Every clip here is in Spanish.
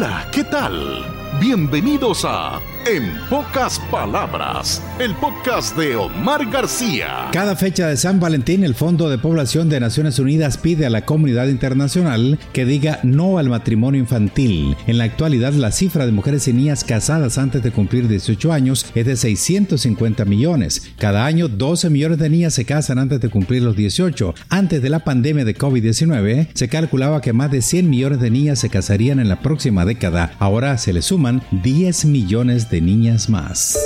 Hola, ¿qué tal? Bienvenidos a En pocas palabras, el podcast de Omar García. Cada fecha de San Valentín, el Fondo de Población de Naciones Unidas pide a la comunidad internacional que diga no al matrimonio infantil. En la actualidad, la cifra de mujeres y niñas casadas antes de cumplir 18 años es de 650 millones. Cada año, 12 millones de niñas se casan antes de cumplir los 18. Antes de la pandemia de COVID-19, se calculaba que más de 100 millones de niñas se casarían en la próxima década. Ahora se le suman 10 millones de niñas más.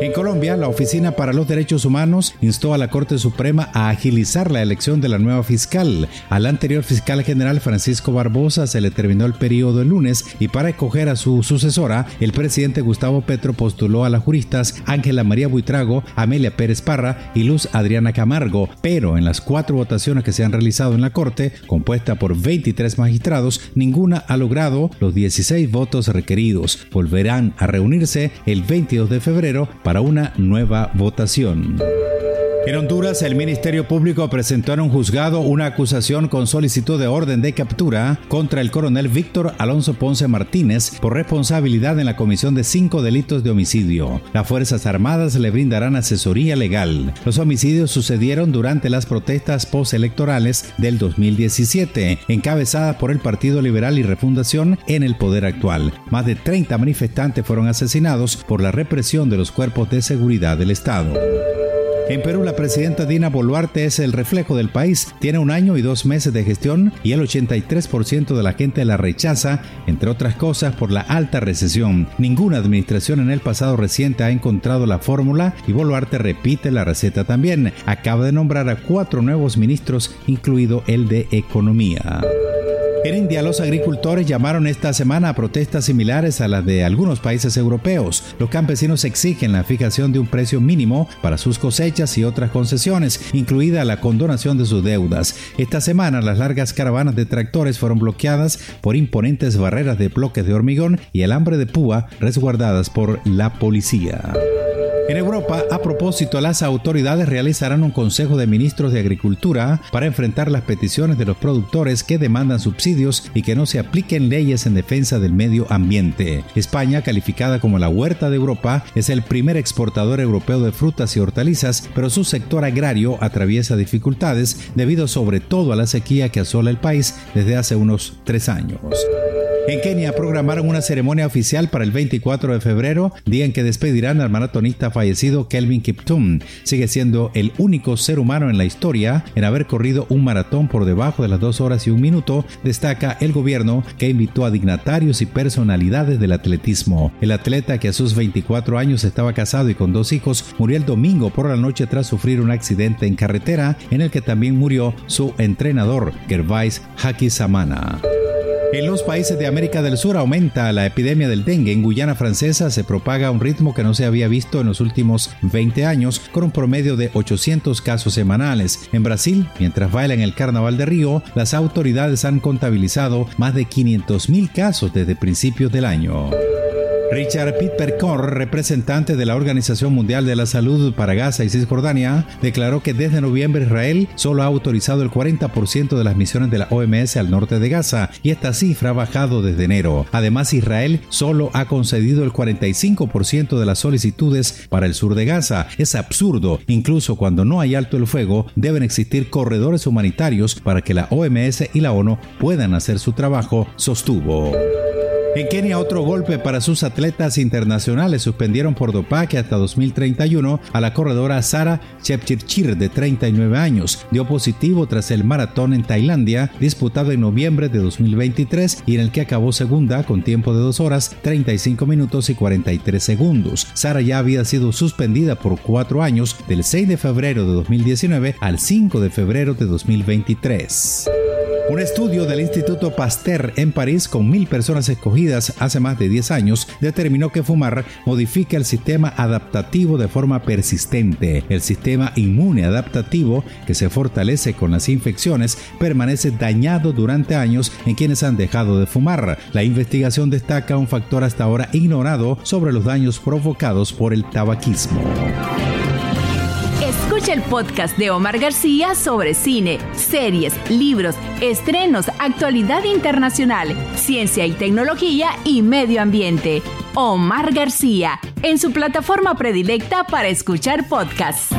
En Colombia, la Oficina para los Derechos Humanos instó a la Corte Suprema a agilizar la elección de la nueva fiscal. Al anterior fiscal general Francisco Barbosa se le terminó el periodo el lunes y para escoger a su sucesora, el presidente Gustavo Petro postuló a las juristas Ángela María Buitrago, Amelia Pérez Parra y Luz Adriana Camargo, pero en las cuatro votaciones que se han realizado en la Corte, compuesta por 23 magistrados, ninguna ha logrado los 16 votos requeridos. Volverán a reunirse el 22 de febrero una nueva votación. En Honduras, el Ministerio Público presentó en un juzgado una acusación con solicitud de orden de captura contra el coronel Víctor Alonso Ponce Martínez por responsabilidad en la comisión de cinco delitos de homicidio. Las Fuerzas Armadas le brindarán asesoría legal. Los homicidios sucedieron durante las protestas postelectorales del 2017, encabezadas por el Partido Liberal y Refundación en el poder actual. Más de 30 manifestantes fueron asesinados por la represión de los cuerpos de seguridad del Estado. En Perú, la presidenta Dina Boluarte es el reflejo del país. Tiene un año y dos meses de gestión y el 83% de la gente la rechaza, entre otras cosas, por la alta recesión. Ninguna administración en el pasado reciente ha encontrado la fórmula y Boluarte repite la receta también. Acaba de nombrar a cuatro nuevos ministros, incluido el de Economía. En India, los agricultores llamaron esta semana a protestas similares a las de algunos países europeos. Los campesinos exigen la fijación de un precio mínimo para sus cosechas y otras concesiones, incluida la condonación de sus deudas. Esta semana, las largas caravanas de tractores fueron bloqueadas por imponentes barreras de bloques de hormigón y alambre de púa resguardadas por la policía. En Europa, a propósito, las autoridades realizarán un Consejo de Ministros de Agricultura para enfrentar las peticiones de los productores que demandan subsidios y que no se apliquen leyes en defensa del medio ambiente. España, calificada como la huerta de Europa, es el primer exportador europeo de frutas y hortalizas, pero su sector agrario atraviesa dificultades debido sobre todo a la sequía que asola el país desde hace unos tres años. En Kenia programaron una ceremonia oficial para el 24 de febrero, día en que despedirán al maratonista fallecido Kelvin Kiptum. Sigue siendo el único ser humano en la historia en haber corrido un maratón por debajo de las dos horas y un minuto, destaca el gobierno que invitó a dignatarios y personalidades del atletismo. El atleta que a sus 24 años estaba casado y con dos hijos murió el domingo por la noche tras sufrir un accidente en carretera en el que también murió su entrenador, Gervais Hakisamana. En los países de América del Sur aumenta la epidemia del dengue. En Guyana Francesa se propaga a un ritmo que no se había visto en los últimos 20 años, con un promedio de 800 casos semanales. En Brasil, mientras baila en el Carnaval de Río, las autoridades han contabilizado más de 500.000 casos desde principios del año. Richard Pitpercor, representante de la Organización Mundial de la Salud para Gaza y Cisjordania, declaró que desde noviembre Israel solo ha autorizado el 40% de las misiones de la OMS al norte de Gaza y esta cifra ha bajado desde enero. Además, Israel solo ha concedido el 45% de las solicitudes para el sur de Gaza. Es absurdo, incluso cuando no hay alto el fuego, deben existir corredores humanitarios para que la OMS y la ONU puedan hacer su trabajo, sostuvo. En Kenia otro golpe para sus atletas internacionales suspendieron por dopaje hasta 2031 a la corredora Sara Chepchirchir de 39 años. Dio positivo tras el maratón en Tailandia disputado en noviembre de 2023 y en el que acabó segunda con tiempo de 2 horas 35 minutos y 43 segundos. Sara ya había sido suspendida por cuatro años del 6 de febrero de 2019 al 5 de febrero de 2023. Un estudio del Instituto Pasteur en París con mil personas escogidas hace más de 10 años determinó que fumar modifica el sistema adaptativo de forma persistente. El sistema inmune adaptativo, que se fortalece con las infecciones, permanece dañado durante años en quienes han dejado de fumar. La investigación destaca un factor hasta ahora ignorado sobre los daños provocados por el tabaquismo. Escucha el podcast de Omar García sobre cine, series, libros, estrenos, actualidad internacional, ciencia y tecnología y medio ambiente. Omar García, en su plataforma predilecta para escuchar podcasts.